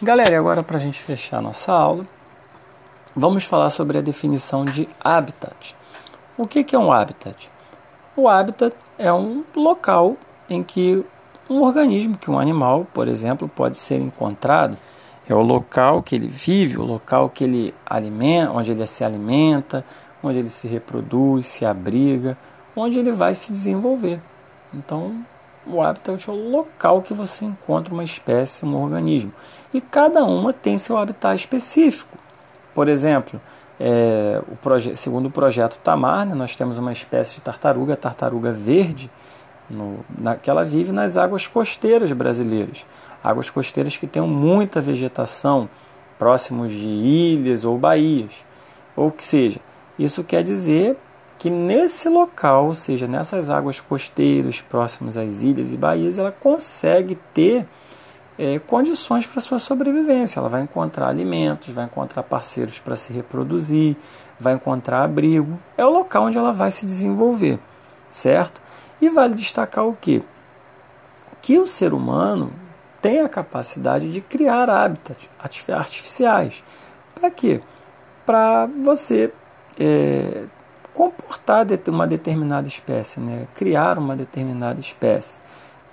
Galera, e agora para a gente fechar nossa aula, vamos falar sobre a definição de habitat. O que, que é um habitat? O habitat é um local em que um organismo, que um animal, por exemplo, pode ser encontrado. É o local que ele vive, o local que ele alimenta, onde ele se alimenta, onde ele se reproduz, se abriga, onde ele vai se desenvolver. Então, o habitat é o local que você encontra uma espécie, um organismo. E cada uma tem seu habitat específico. Por exemplo, é, o segundo o projeto Tamar, né, nós temos uma espécie de tartaruga, tartaruga verde, no, na, que ela vive nas águas costeiras brasileiras. Águas costeiras que têm muita vegetação, próximos de ilhas ou baías, ou que seja. Isso quer dizer que nesse local, ou seja, nessas águas costeiras próximas às ilhas e baías, ela consegue ter é, condições para sua sobrevivência. Ela vai encontrar alimentos, vai encontrar parceiros para se reproduzir, vai encontrar abrigo. É o local onde ela vai se desenvolver, certo? E vale destacar o quê? Que o ser humano tem a capacidade de criar hábitats artificiais. Para quê? Para você é, comportar uma determinada espécie, né? criar uma determinada espécie.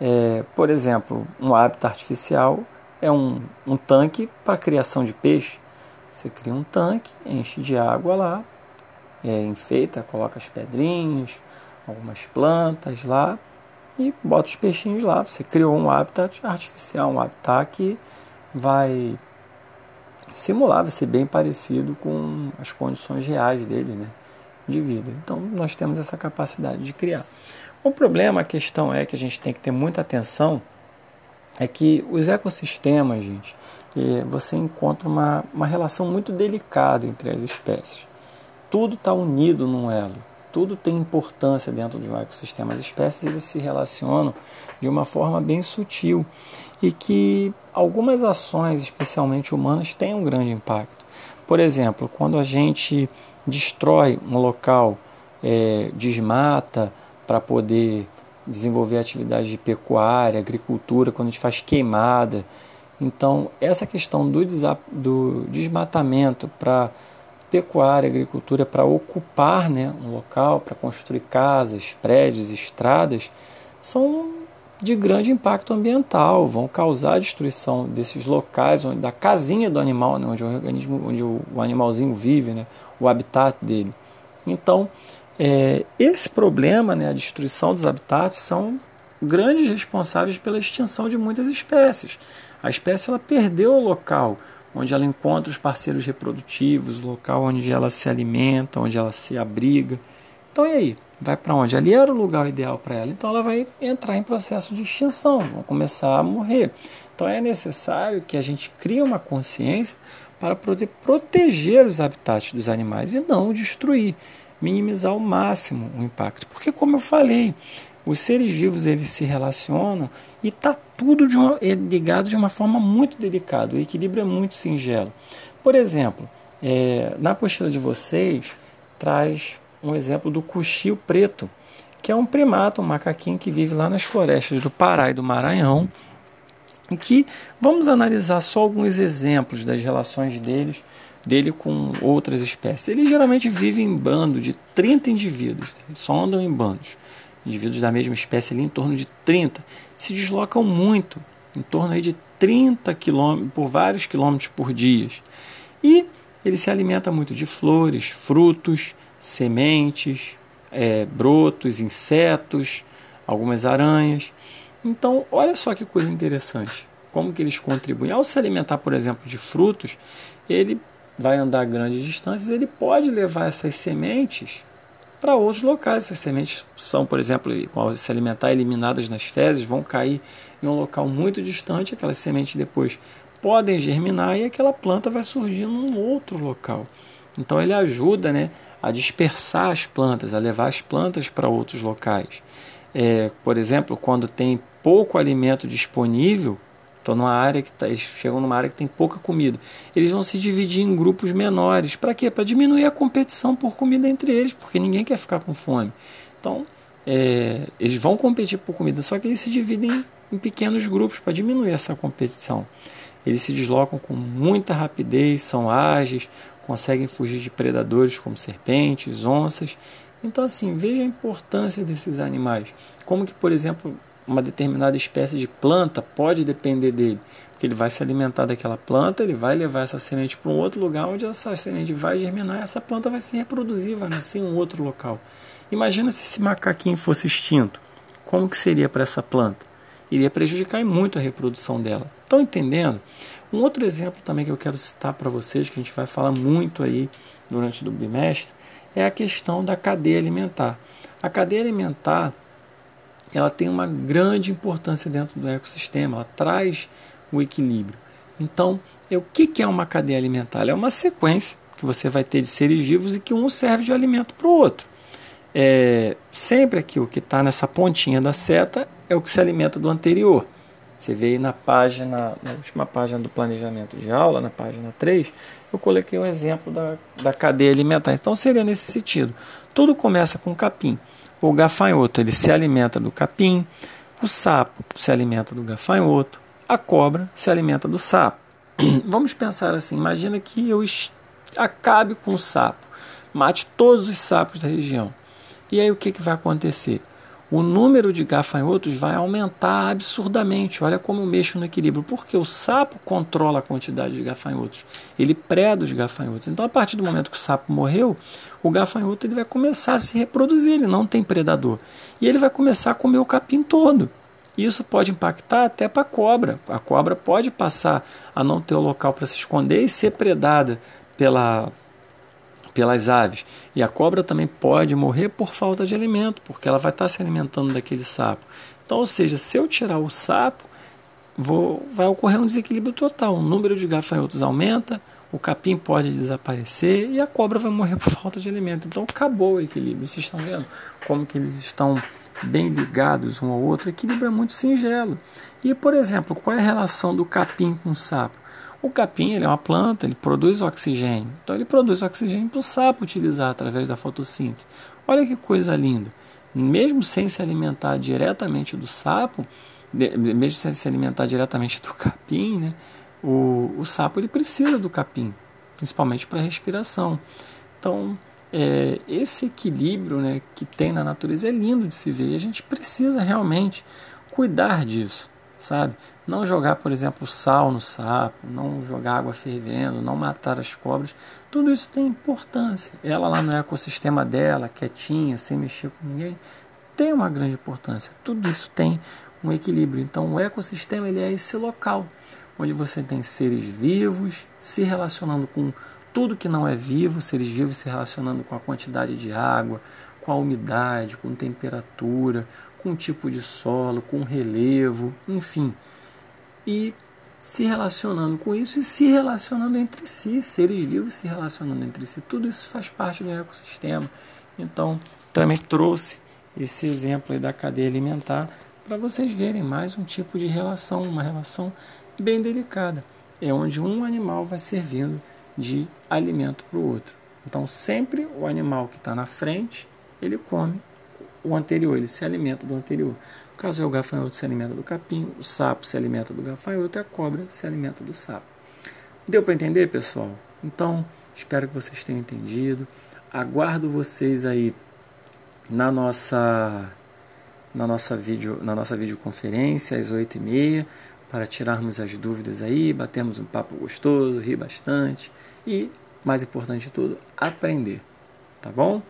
É, por exemplo, um hábitat artificial é um, um tanque para criação de peixe. Você cria um tanque, enche de água lá, é, enfeita, coloca as pedrinhas, algumas plantas lá e bota os peixinhos lá. Você criou um habitat artificial, um habitat que vai simular, vai ser bem parecido com as condições reais dele, né, de vida. Então nós temos essa capacidade de criar. O problema, a questão é que a gente tem que ter muita atenção, é que os ecossistemas, gente, você encontra uma, uma relação muito delicada entre as espécies. Tudo está unido num elo, tudo tem importância dentro de um ecossistema. As espécies eles se relacionam de uma forma bem sutil e que algumas ações, especialmente humanas, têm um grande impacto. Por exemplo, quando a gente destrói um local, é, desmata, para poder desenvolver atividades de pecuária, agricultura, quando a gente faz queimada. Então, essa questão do, do desmatamento para pecuária, agricultura, para ocupar né, um local, para construir casas, prédios, estradas, são de grande impacto ambiental, vão causar a destruição desses locais, onde, da casinha do animal, né, onde o organismo, onde o, o animalzinho vive, né, o habitat dele. Então, é, esse problema, né, a destruição dos habitats, são grandes responsáveis pela extinção de muitas espécies. A espécie ela perdeu o local onde ela encontra os parceiros reprodutivos, o local onde ela se alimenta, onde ela se abriga. Então, e aí? Vai para onde? Ali era o lugar ideal para ela. Então, ela vai entrar em processo de extinção, vai começar a morrer. Então, é necessário que a gente crie uma consciência para poder proteger os habitats dos animais e não destruir minimizar ao máximo o impacto. Porque, como eu falei, os seres vivos eles se relacionam e está tudo de uma, ligado de uma forma muito delicada. O equilíbrio é muito singelo. Por exemplo, é, na apostila de vocês traz um exemplo do cuchio preto, que é um primata, um macaquinho que vive lá nas florestas do Pará e do Maranhão. E que vamos analisar só alguns exemplos das relações deles dele com outras espécies. Ele geralmente vive em bando de 30 indivíduos, né? só andam em bandos. Indivíduos da mesma espécie ali em torno de 30 se deslocam muito, em torno aí de 30 quilômetros por vários quilômetros por dia. E ele se alimenta muito de flores, frutos, sementes, é, brotos, insetos, algumas aranhas. Então, olha só que coisa interessante. Como que eles contribuem. Ao se alimentar, por exemplo, de frutos, ele vai andar grandes distâncias, ele pode levar essas sementes para outros locais. Essas sementes são, por exemplo, ao se alimentar eliminadas nas fezes, vão cair em um local muito distante, aquelas sementes depois podem germinar e aquela planta vai surgir num outro local. Então ele ajuda né, a dispersar as plantas, a levar as plantas para outros locais. É, por exemplo, quando tem pouco alimento disponível, Estou numa área que tá, eles chegam numa área que tem pouca comida. Eles vão se dividir em grupos menores. Para quê? Para diminuir a competição por comida entre eles, porque ninguém quer ficar com fome. Então, é, eles vão competir por comida, só que eles se dividem em pequenos grupos para diminuir essa competição. Eles se deslocam com muita rapidez, são ágeis, conseguem fugir de predadores como serpentes, onças. Então, assim, veja a importância desses animais. Como que, por exemplo, uma determinada espécie de planta pode depender dele, porque ele vai se alimentar daquela planta, ele vai levar essa semente para um outro lugar onde essa semente vai germinar, essa planta vai se reproduzir, vai nascer em um outro local. Imagina se esse macaquinho fosse extinto, como que seria para essa planta? Iria prejudicar muito a reprodução dela. Estão entendendo? Um outro exemplo também que eu quero citar para vocês, que a gente vai falar muito aí durante o bimestre, é a questão da cadeia alimentar. A cadeia alimentar ela tem uma grande importância dentro do ecossistema, ela traz o equilíbrio. Então, o que é uma cadeia alimentar? é uma sequência que você vai ter de seres vivos e que um serve de alimento para o outro. É, sempre aqui o que está nessa pontinha da seta é o que se alimenta do anterior. Você vê aí na página, na última página do planejamento de aula, na página 3, eu coloquei um exemplo da, da cadeia alimentar. Então seria nesse sentido. Tudo começa com capim. O gafanhoto ele se alimenta do capim, o sapo se alimenta do gafanhoto, a cobra se alimenta do sapo. Vamos pensar assim: imagina que eu acabe com o sapo, mate todos os sapos da região. E aí o que, que vai acontecer? O número de gafanhotos vai aumentar absurdamente. Olha como eu mexo no equilíbrio, porque o sapo controla a quantidade de gafanhotos, ele preda os gafanhotos. Então, a partir do momento que o sapo morreu, o gafanhoto ele vai começar a se reproduzir, ele não tem predador. E ele vai começar a comer o capim todo. Isso pode impactar até para a cobra. A cobra pode passar a não ter o local para se esconder e ser predada pela pelas aves. E a cobra também pode morrer por falta de alimento, porque ela vai estar se alimentando daquele sapo. Então, ou seja, se eu tirar o sapo, vou, vai ocorrer um desequilíbrio total. O número de gafanhotos aumenta, o capim pode desaparecer e a cobra vai morrer por falta de alimento. Então acabou o equilíbrio. Vocês estão vendo como que eles estão bem ligados um ao outro? O equilíbrio é muito singelo. E, por exemplo, qual é a relação do capim com o sapo? O capim ele é uma planta, ele produz oxigênio. Então ele produz oxigênio para o sapo utilizar através da fotossíntese. Olha que coisa linda. Mesmo sem se alimentar diretamente do sapo, mesmo sem se alimentar diretamente do capim, né, o, o sapo ele precisa do capim, principalmente para respiração. Então, é, esse equilíbrio né, que tem na natureza é lindo de se ver e a gente precisa realmente cuidar disso sabe? Não jogar, por exemplo, sal no sapo, não jogar água fervendo, não matar as cobras, tudo isso tem importância. Ela lá no ecossistema dela, quietinha, sem mexer com ninguém, tem uma grande importância. Tudo isso tem um equilíbrio. Então, o ecossistema ele é esse local onde você tem seres vivos se relacionando com tudo que não é vivo, seres vivos se relacionando com a quantidade de água, com a umidade, com temperatura, com tipo de solo, com relevo, enfim. E se relacionando com isso e se relacionando entre si, seres vivos se relacionando entre si. Tudo isso faz parte do ecossistema. Então, também trouxe esse exemplo da cadeia alimentar para vocês verem mais um tipo de relação, uma relação bem delicada. É onde um animal vai servindo de alimento para o outro. Então, sempre o animal que está na frente, ele come o anterior, ele se alimenta do anterior. No caso é o gafanhoto se alimenta do capim, o sapo se alimenta do gafanhoto e a cobra se alimenta do sapo. Deu para entender, pessoal? Então, espero que vocês tenham entendido. Aguardo vocês aí na nossa na nossa vídeo na nossa videoconferência às 8h30 para tirarmos as dúvidas aí, batermos um papo gostoso, rir bastante e, mais importante de tudo, aprender. Tá bom?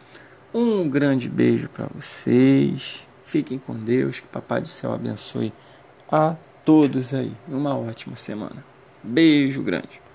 Um grande beijo para vocês. Fiquem com Deus. Que Papai do Céu abençoe a todos aí. Uma ótima semana. Beijo grande.